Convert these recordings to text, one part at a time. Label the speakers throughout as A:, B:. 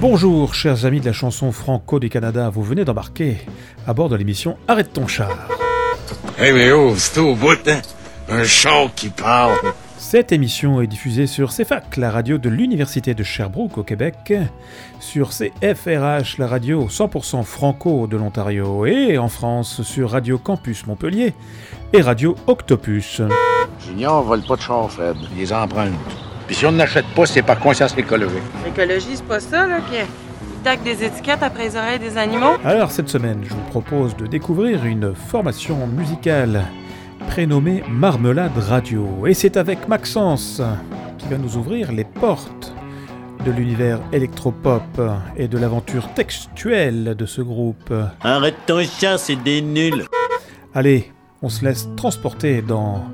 A: Bonjour, chers amis de la chanson franco du Canada. Vous venez d'embarquer à bord de l'émission Arrête ton char.
B: Hey, mais oh, c'est au bout, hein? Un char qui parle.
A: Cette émission est diffusée sur CFAC, la radio de l'Université de Sherbrooke au Québec, sur CFRH, la radio 100% franco de l'Ontario, et en France sur Radio Campus Montpellier et Radio Octopus.
C: Junior vole pas de char, Fred.
B: Il les emprunte. Puis si on n'achète pas, c'est par conscience écologique.
D: L'écologie, c'est pas ça, là, qui tac des étiquettes après les oreilles des animaux?
A: Alors cette semaine, je vous propose de découvrir une formation musicale prénommée Marmelade Radio. Et c'est avec Maxence qui va nous ouvrir les portes de l'univers électropop et de l'aventure textuelle de ce groupe.
E: Arrête ton chat, c'est des nuls.
A: Allez, on se laisse transporter dans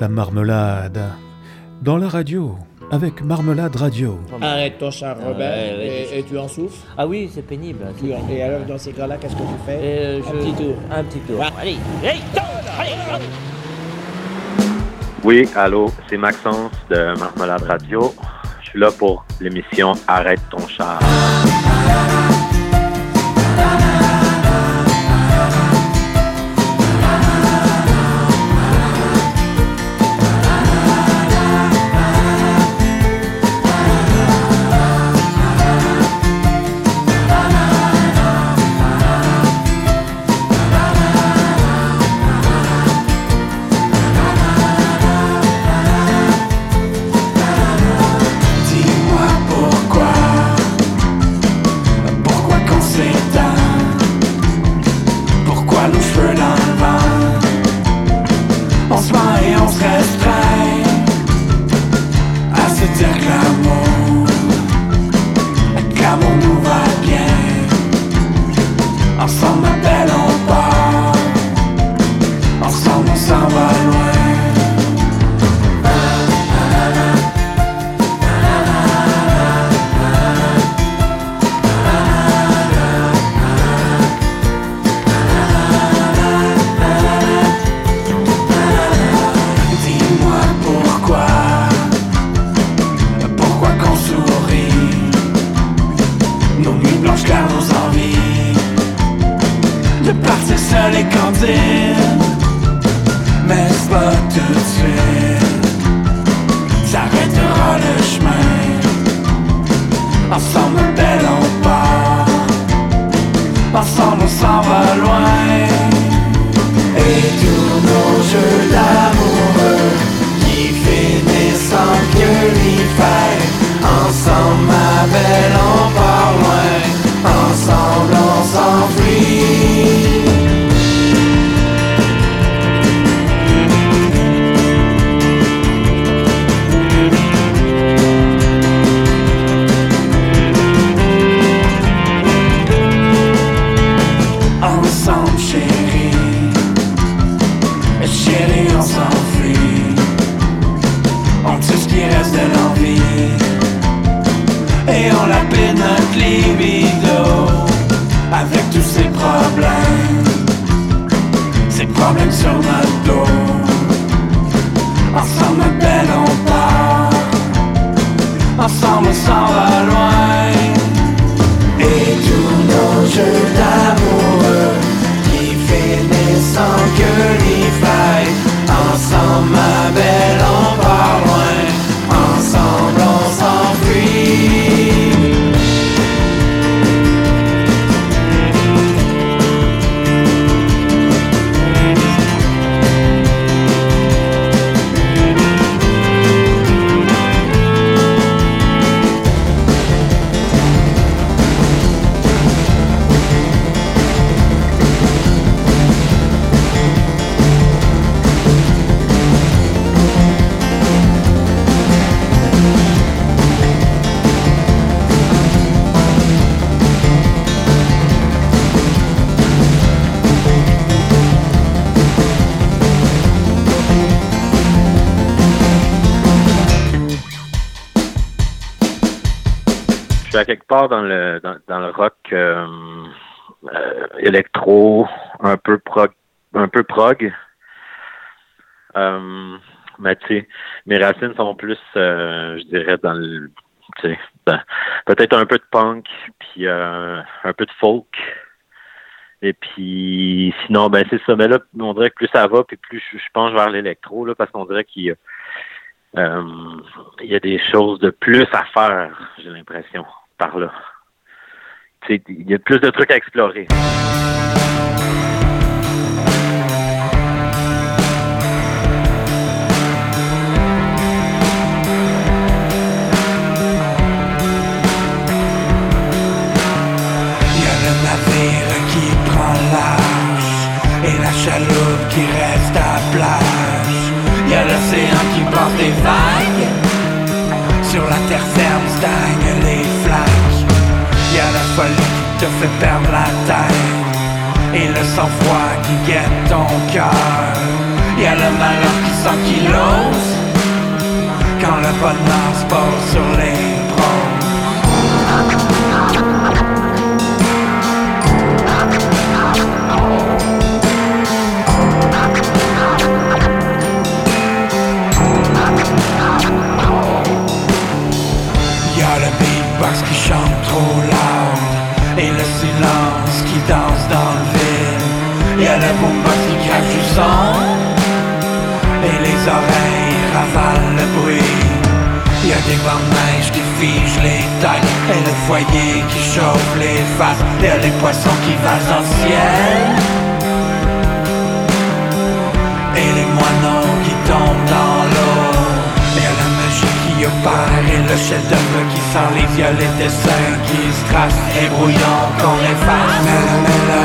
A: la marmelade, dans la radio, avec Marmelade Radio.
F: Arrête ton char, Robert, et, et tu en souffles.
G: Ah oui, c'est pénible. c'est
F: Tu-
G: pénible.
F: Et alors, dans ces cas-là, qu'est-ce que tu fais?
G: Euh,
F: Un
G: je-
F: petit tour.
G: Un petit tour.
F: Ouais.
G: Allez, hey, tourne, allez, tourne.
H: Oui, allô, c'est Maxence de Marmelade Radio. Je suis là pour l'émission Arrête ton char.
I: S'en va loin.
H: Suis à quelque part dans le dans, le rock euh, euh, électro, un peu prog, un peu prog. Euh, mais tu sais, mes racines sont plus, je dirais, dans le
I: peut-être un peu de punk, puis un peu de folk. Et puis sinon, ben c'est ça. Mais là, on dirait que plus ça va, puis plus je, penche vers l'électro, là, parce qu'on dirait qu'il il y a des choses de plus à faire, j'ai l'impression, par là. Il y a plus de trucs à explorer.
H: Y a le navire qui prend large et la chaloupe qui reste à plage. Y a l'océan qui porte des vagues. Sur la terre ferme stagnent les flaques. Y a la folie qui te fait perdre la tête et le sang-froid qui guette ton cœur. Y a le malheur qui s'ankylose quand le bonheur se pose sur les bronzes. Le beatbox qui chante trop loud Et le silence qui danse dans le vide. Y a le boombox qui crache du son Et les oreilles ravalent le bruit. Y a des bancs de neige qui figent les têtes Et le foyer qui chauffe les faces. Y a les poissons qui valent dans le ciel. Et les moineaux qui tombent dans la et le chef d'œuvre qui a les dessins qui se tracent et brouillons qu'on efface. Mais là, mais là,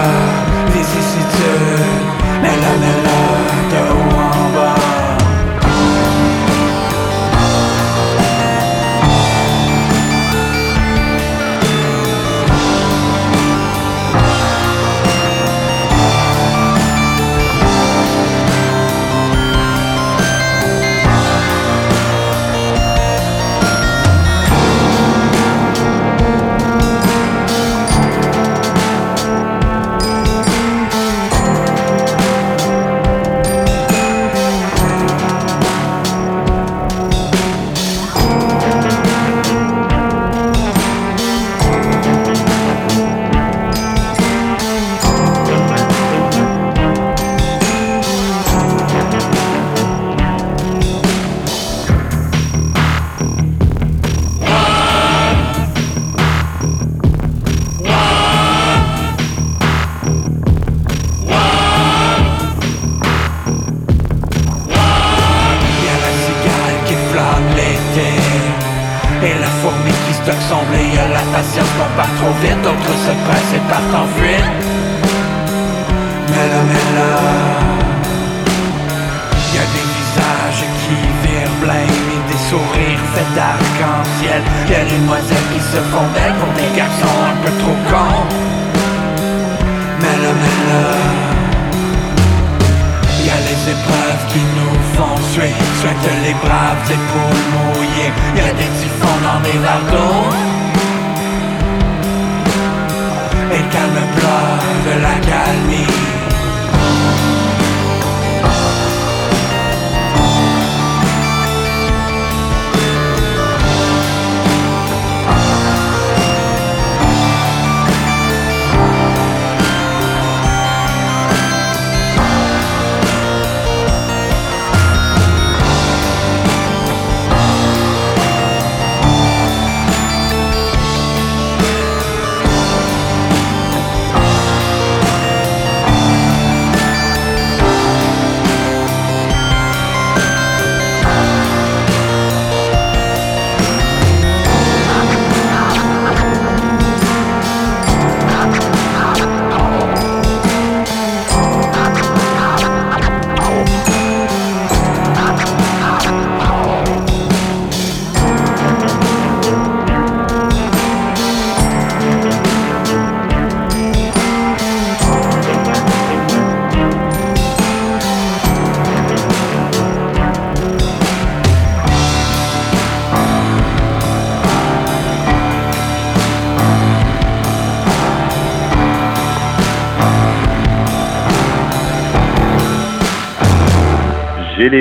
H: vicissitude Mais là, mais là, de Braves épaules mouillées Y a des typhons dans des verres d'eau Et calme plat de la calmie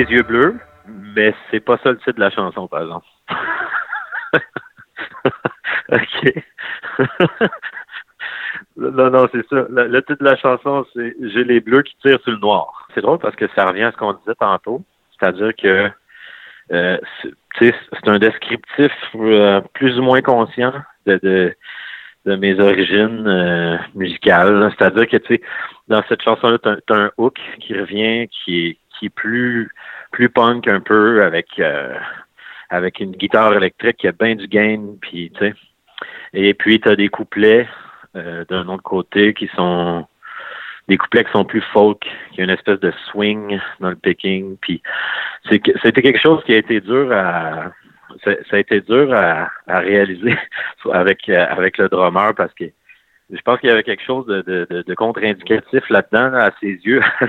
I: yeux bleus, mais c'est pas ça le titre de la chanson, par exemple. OK. non, non, c'est ça. Le, titre de la chanson, c'est J'ai les bleus qui tirent sur le noir. C'est drôle parce que ça revient à ce qu'on disait tantôt. C'est-à-dire que euh, c'est tu un descriptif euh, plus ou moins conscient de, de, mes origines euh, musicales. C'est-à-dire que tu sais, dans cette chanson-là, t'as as un hook qui revient, qui est, qui est plus plus punk un peu avec euh, avec une guitare électrique qui a bien du gain, puis tu sais. Et puis t'as des couplets euh, d'un autre côté qui sont des couplets qui sont plus folk, qui a une espèce de swing dans le picking. Puis c'était quelque chose qui a été dur à ça, a été dur à, réaliser avec euh, avec le drummer parce que je pense qu'il y avait quelque chose de, contre-indicatif là-dedans, là, à ses yeux.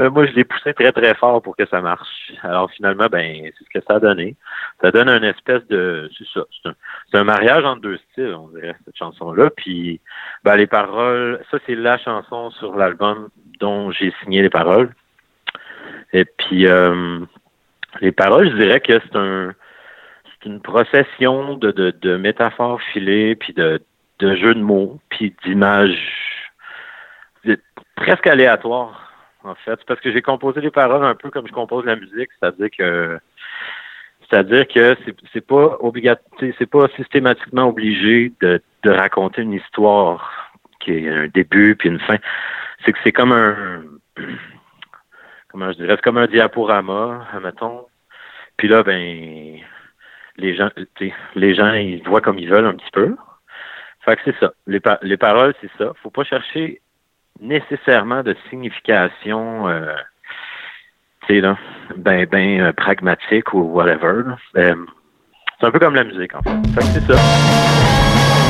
I: Euh, Moi, je l'ai poussé très, très fort pour que ça marche. Alors, finalement, ben, c'est ce que ça a donné. Ça donne une espèce de... C'est ça. C'est un, un mariage entre deux styles, on dirait, cette chanson-là. Puis, ben, les paroles... Ça, c'est la chanson sur l'album dont j'ai signé les paroles. Et puis, euh, les paroles, je dirais que c'est un... C'est une procession de, de, de métaphores filées, puis de, de jeux de mots, puis d'images presque aléatoires en fait. Parce que j'ai composé les paroles un peu comme je compose la musique, c'est-à-dire que c'est-à-dire que c'est pas c'est pas systématiquement obligé de, raconter une histoire qui a un début puis une fin. C'est que c'est comme un comment je dirais, c'est comme un diaporama, admettons. Puis là, ben les gens, les gens ils voient comme ils veulent un petit peu. Fait que c'est ça. Les, pa- les paroles, c'est ça. Faut pas chercher nécessairement de signification, euh, tu sais, là, ben, ben euh, pragmatique ou whatever. Euh, c'est un peu comme la musique, en fait. Fait c'est ça.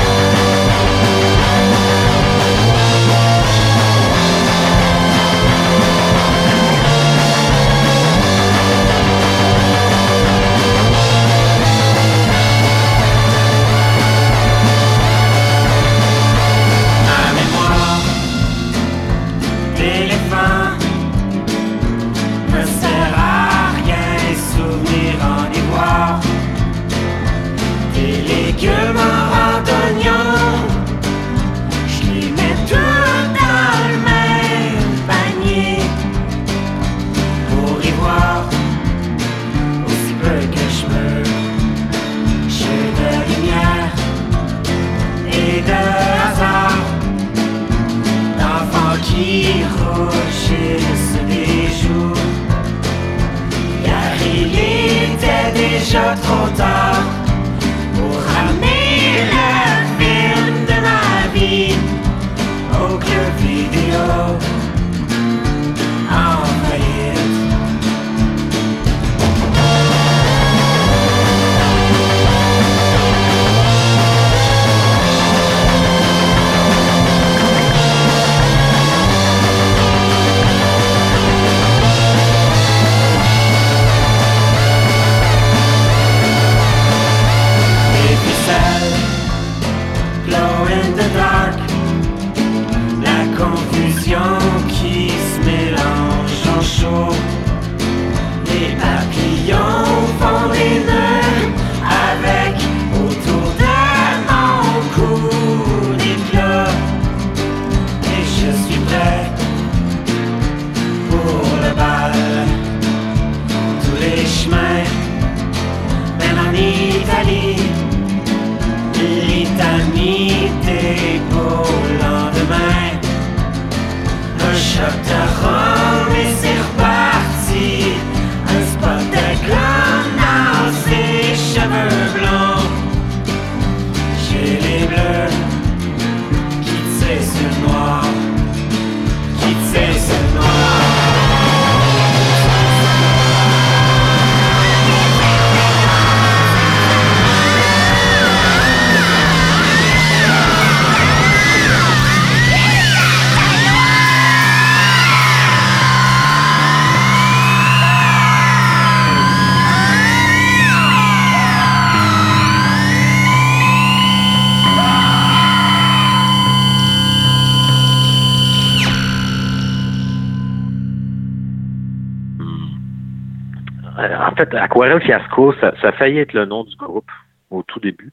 I: Fait, Aquarelle Fiasco, ça, ça a failli être le nom du groupe au tout début.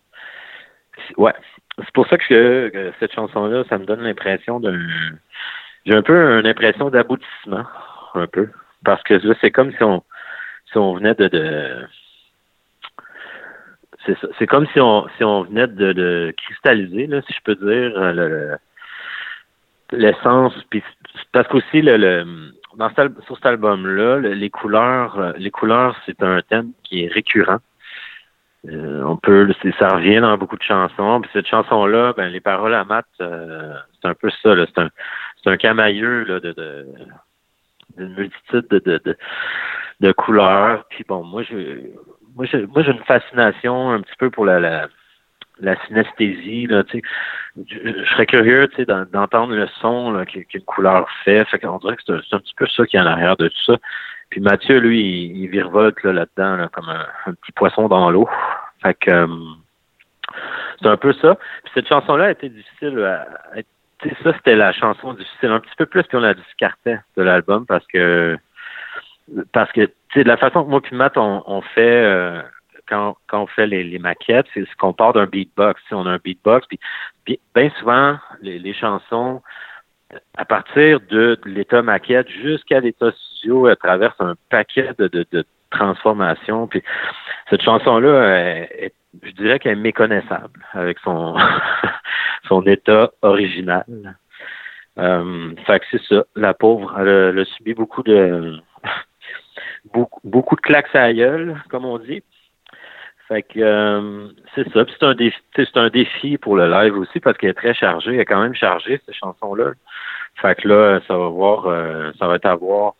I: Ouais. C'est pour ça que, cette chanson-là, ça me donne l'impression d'un. J'ai un peu une impression d'aboutissement, un peu. Parce que là, c'est comme si on, si on venait de. de c'est comme si on, si on venait de, cristalliser, si je peux dire, le- le- l'essence. Parce qu'aussi, le, le, dans cet sur cet album-là, le- les couleurs, euh, les couleurs, c'est un thème qui est récurrent. Euh, on peut, ça revient dans beaucoup de chansons. Puis cette chanson-là, ben les paroles à Matt, euh, c'est un peu ça. C'est un, c'est un camailleux là, de, de d'une multitude de, de, de, de couleurs. Puis bon, moi, je, moi, j'ai, moi, j'ai une fascination un petit peu pour la, la, la synesthésie. Là, je, je serais curieux d'entendre le son qu'une couleur fait. Fait qu'on dirait que c'est un, petit peu ça qui est en arrière de tout ça. Puis Mathieu, lui, il, il virevolte là, là-dedans là, comme un, petit poisson dans l'eau. Fait que euh, c'est un peu ça. Puis cette chanson-là a été difficile à, à- ça, c'était la chanson difficile un petit peu plus qu'on la discartait de l'album parce que parce que tu sais, de la façon que moi puis Matt on, on fait euh, quand, on fait les, maquettes, c'est ce qu'on part d'un beatbox. Sais, on a un beatbox, puis bi- bien souvent les, chansons à partir de, l'état maquette jusqu'à l'état studio, elles traversent un paquet de, transformations. Puis cette chanson-là, je dirais qu'elle est méconnaissable avec son son état original. Euh, fait que c'est ça. La pauvre, elle, elle a subi beaucoup de beaucoup, beaucoup de claques à la gueule, comme on dit. Fait que euh, c'est ça. Puis c'est un défi, c'est un défi pour le live aussi parce qu'elle est très chargée. Elle est quand même chargée cette chanson-là. Fait que là, ça va voir, euh, ça va être à voir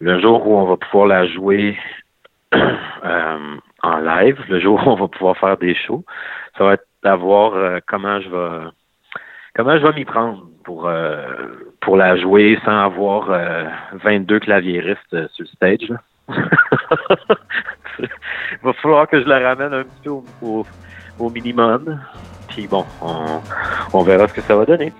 I: le jour où on va pouvoir la jouer euh, en live, le jour où on va pouvoir faire des shows. Ça va être à voir comment je vais comment je vais m'y prendre pour pour la jouer sans avoir euh, 22 claviéristes sur le stage. là. Il va falloir que je la ramène un petit peu au, au- au minimum. Puis bon, on, on verra ce que ça va donner.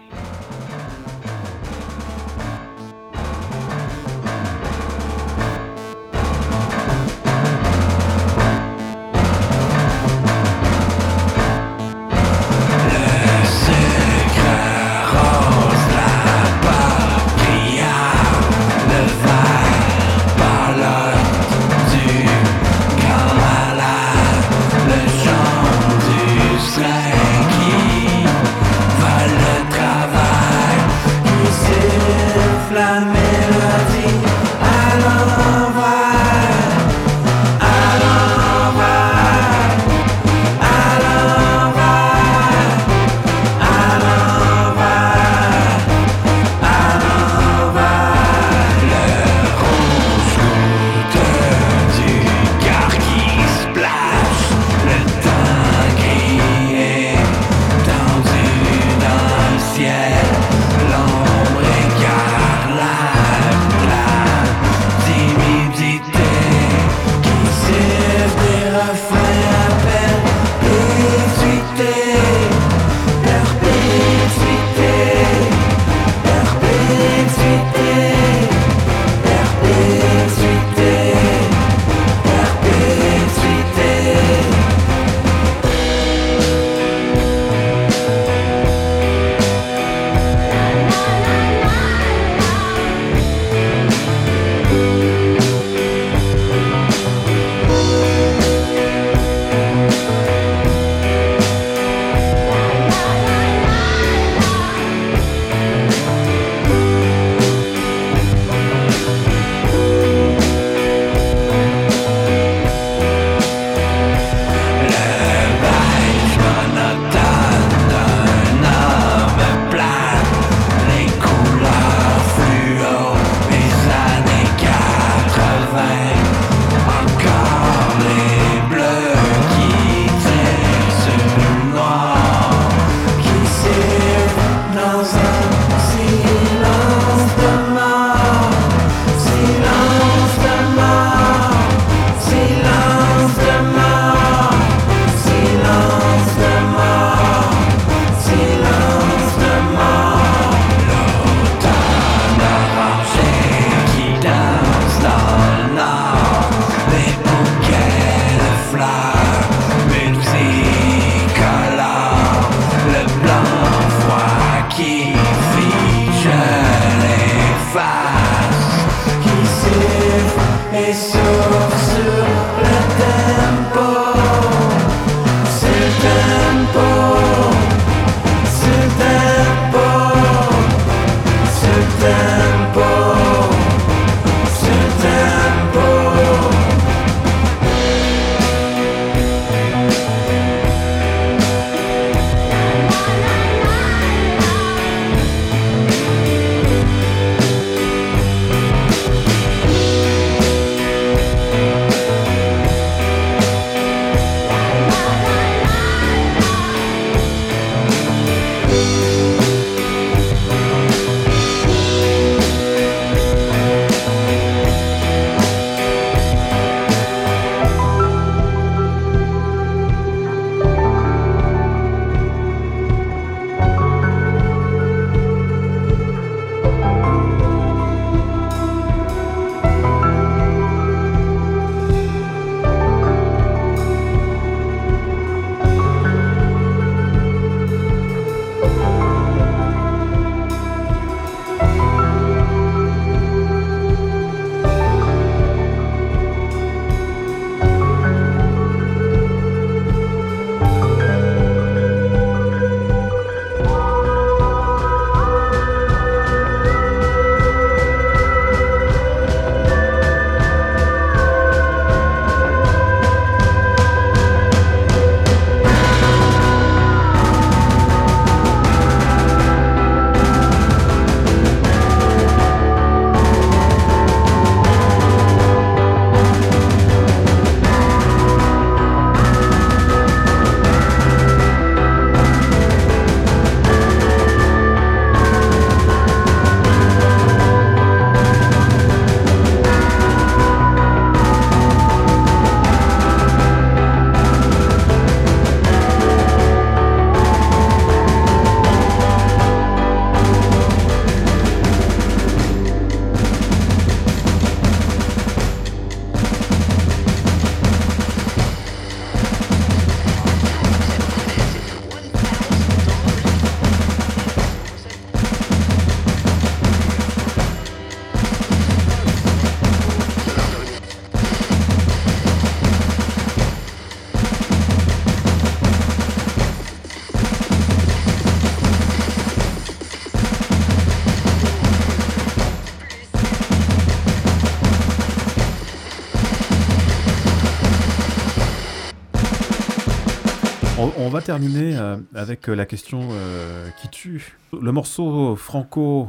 A: Terminer euh, avec euh, la question euh, qui tue. Le morceau franco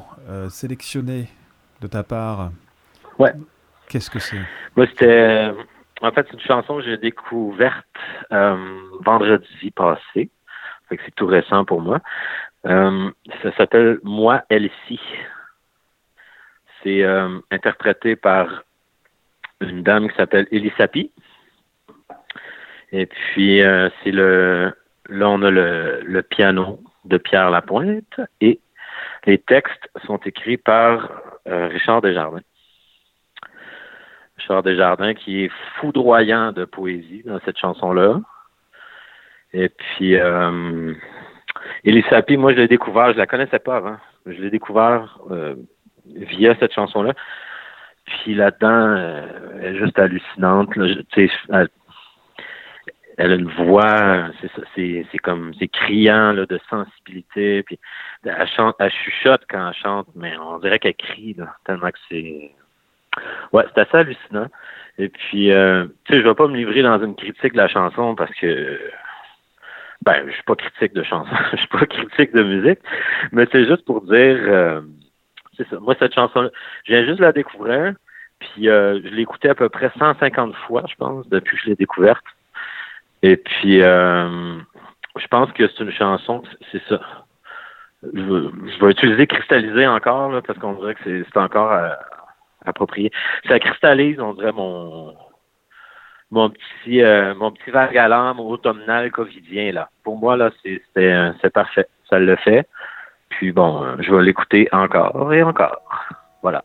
A: sélectionné de ta part.
I: Ouais.
A: Qu'est-ce que c'est?
I: Moi, c'était. En fait, c'est une chanson que j'ai découverte vendredi passé. Fait que c'est tout récent pour moi. ça s'appelle Moi, Elsie. C'est interprété par une dame qui s'appelle Elisapi. Et puis, c'est le, Là, on a le, piano de Pierre Lapointe et les textes sont écrits par euh, Richard Desjardins. Richard Desjardins qui est foudroyant de poésie dans cette chanson-là. Et puis, euh, Elisapi, moi, je l'ai découvert, je la connaissais pas avant. Je l'ai découvert euh, via cette chanson-là. Puis là-dedans, euh, elle est juste hallucinante. Elle a une voix, c'est c'est comme c'est criant là, de sensibilité. Puis elle chante, elle chuchote quand elle chante, mais on dirait qu'elle crie là, tellement que c'est ouais, c'est assez hallucinant. Et puis euh, tu sais, je vais pas me livrer dans une critique de la chanson parce que ben je suis pas critique de chanson, je suis pas critique de musique, mais c'est juste pour dire euh, c'est ça. Moi cette chanson, je viens juste de la découvrir. Puis euh, je l'ai écoutée à peu près 150 fois, je pense, depuis que je l'ai découverte. Et puis, euh, je pense que c'est une chanson, c'est ça. Je, vais utiliser cristalliser encore, là, parce qu'on dirait que c'est encore euh, approprié. Ça cristallise, on dirait, mon mon petit euh, mon petit automnal covidien là. Pour moi là, c'est c'est parfait. Ça le fait. Puis bon, je vais l'écouter encore et encore. Voilà.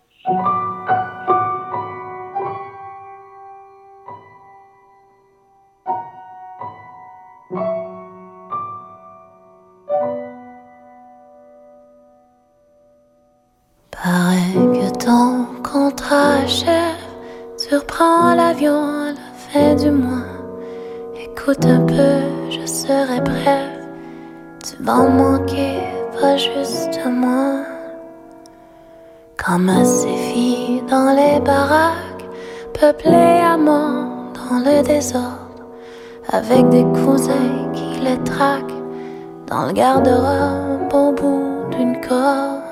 J: Ton contrat achève, surprends l'avion à la fin du mois. Écoute un peu, je serai brève. Tu vas manquer, pas juste à moi. Comme à ces filles dans les baraques, peuplées à mort dans le désordre, avec des cousins qui les traquent dans le garde-robe au bout d'une corde.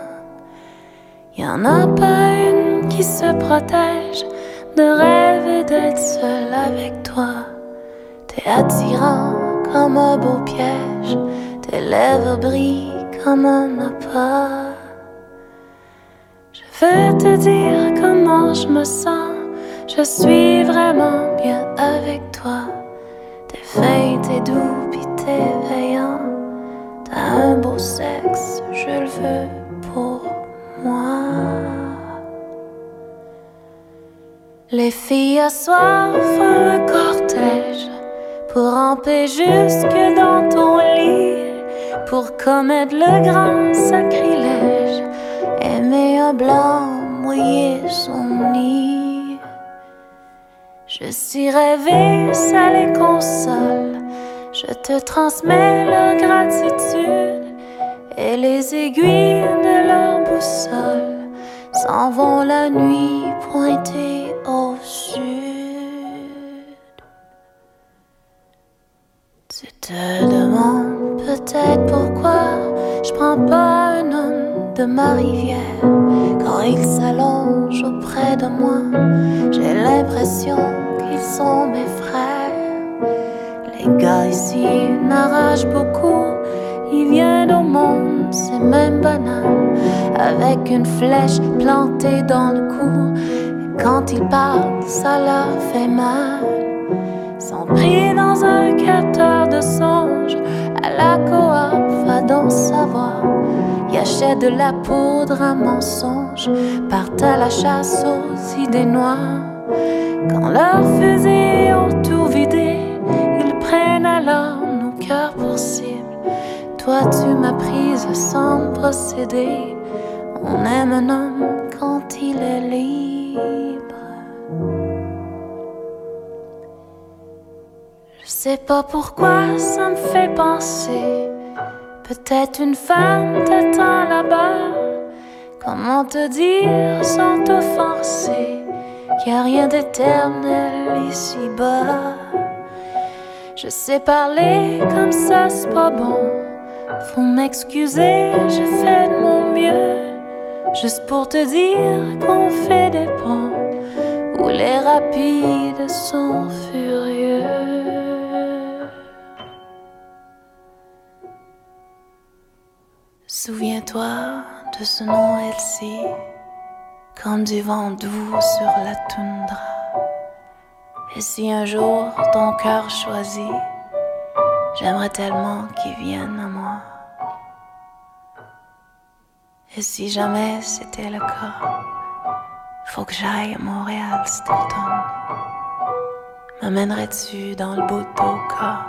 J: Y en a pas une se protège de rêver d'être seul avec toi. T'es attirant comme un beau piège, tes lèvres brillent comme un appât. Je veux te dire comment je me sens, je suis vraiment bien avec toi. T'es fin, t'es doux, pis t'es veillant. T'as un beau sexe, je le veux pour moi. Les filles font un cortège pour ramper jusque dans ton lit, pour commettre le grand sacrilège, aimer un blanc, mouiller son nid. Je suis rêvé, ça les console, je te transmets leur gratitude et les aiguilles de leur boussole s'en vont la nuit pointée au sud. Tu te demandes peut-être pourquoi je prends pas un homme de ma rivière quand il s'allonge auprès de moi. J'ai l'impression qu'ils sont mes frères. Les gars ici n'arrachent beaucoup. Ils viennent au monde, c'est même banal, avec une flèche plantée dans le cou. Quand ils parlent, ça leur fait mal. Sont pris dans un capteur de songe, à la coop, va donc savoir. Ils achètent de la poudre à mensonge, partent à la chasse aux idées noires. Quand leurs fusils ont tout vidé, ils prennent alors nos cœurs pour cible. Toi, tu m'as prise sans procéder. On aime un homme quand il est libre. Je sais pas pourquoi ça me fait penser. Peut-être une femme t'attend là-bas. Comment te dire sans t'offenser? Qu'il n'y a rien d'éternel ici-bas? Je sais parler comme ça, c'est pas bon. Faut m'excuser, je fais de mon mieux. Juste pour te dire qu'on fait des ponts où les rapides sont furieux. Souviens-toi de ce nom Elsie, comme du vent doux sur la toundra. Et si un jour ton cœur choisit, j'aimerais tellement qu'il vienne à moi. Et si jamais c'était le cas, faut que j'aille à Montréal cet automne. M'amènerais-tu dans le bout d'Oka,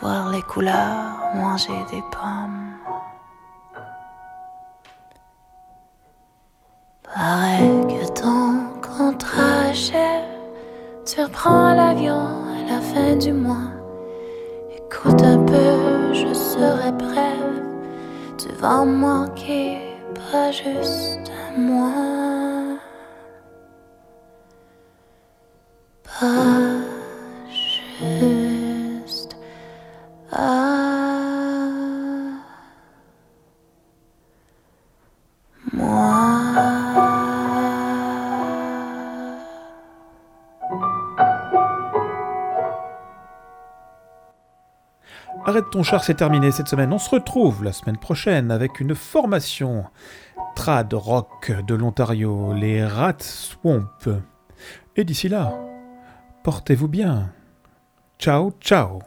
J: voir les couleurs, manger des pommes? Paraît que ton contrat achève, tu reprends l'avion à la fin du mois. Écoute un peu, je serai brève, me manquer, pas juste à moi. Pas
A: Ton char, c'est terminé cette semaine. On se retrouve la semaine prochaine avec une formation trad rock de l'Ontario, les Rat Swamp. Et d'ici là, portez-vous bien. Ciao, ciao.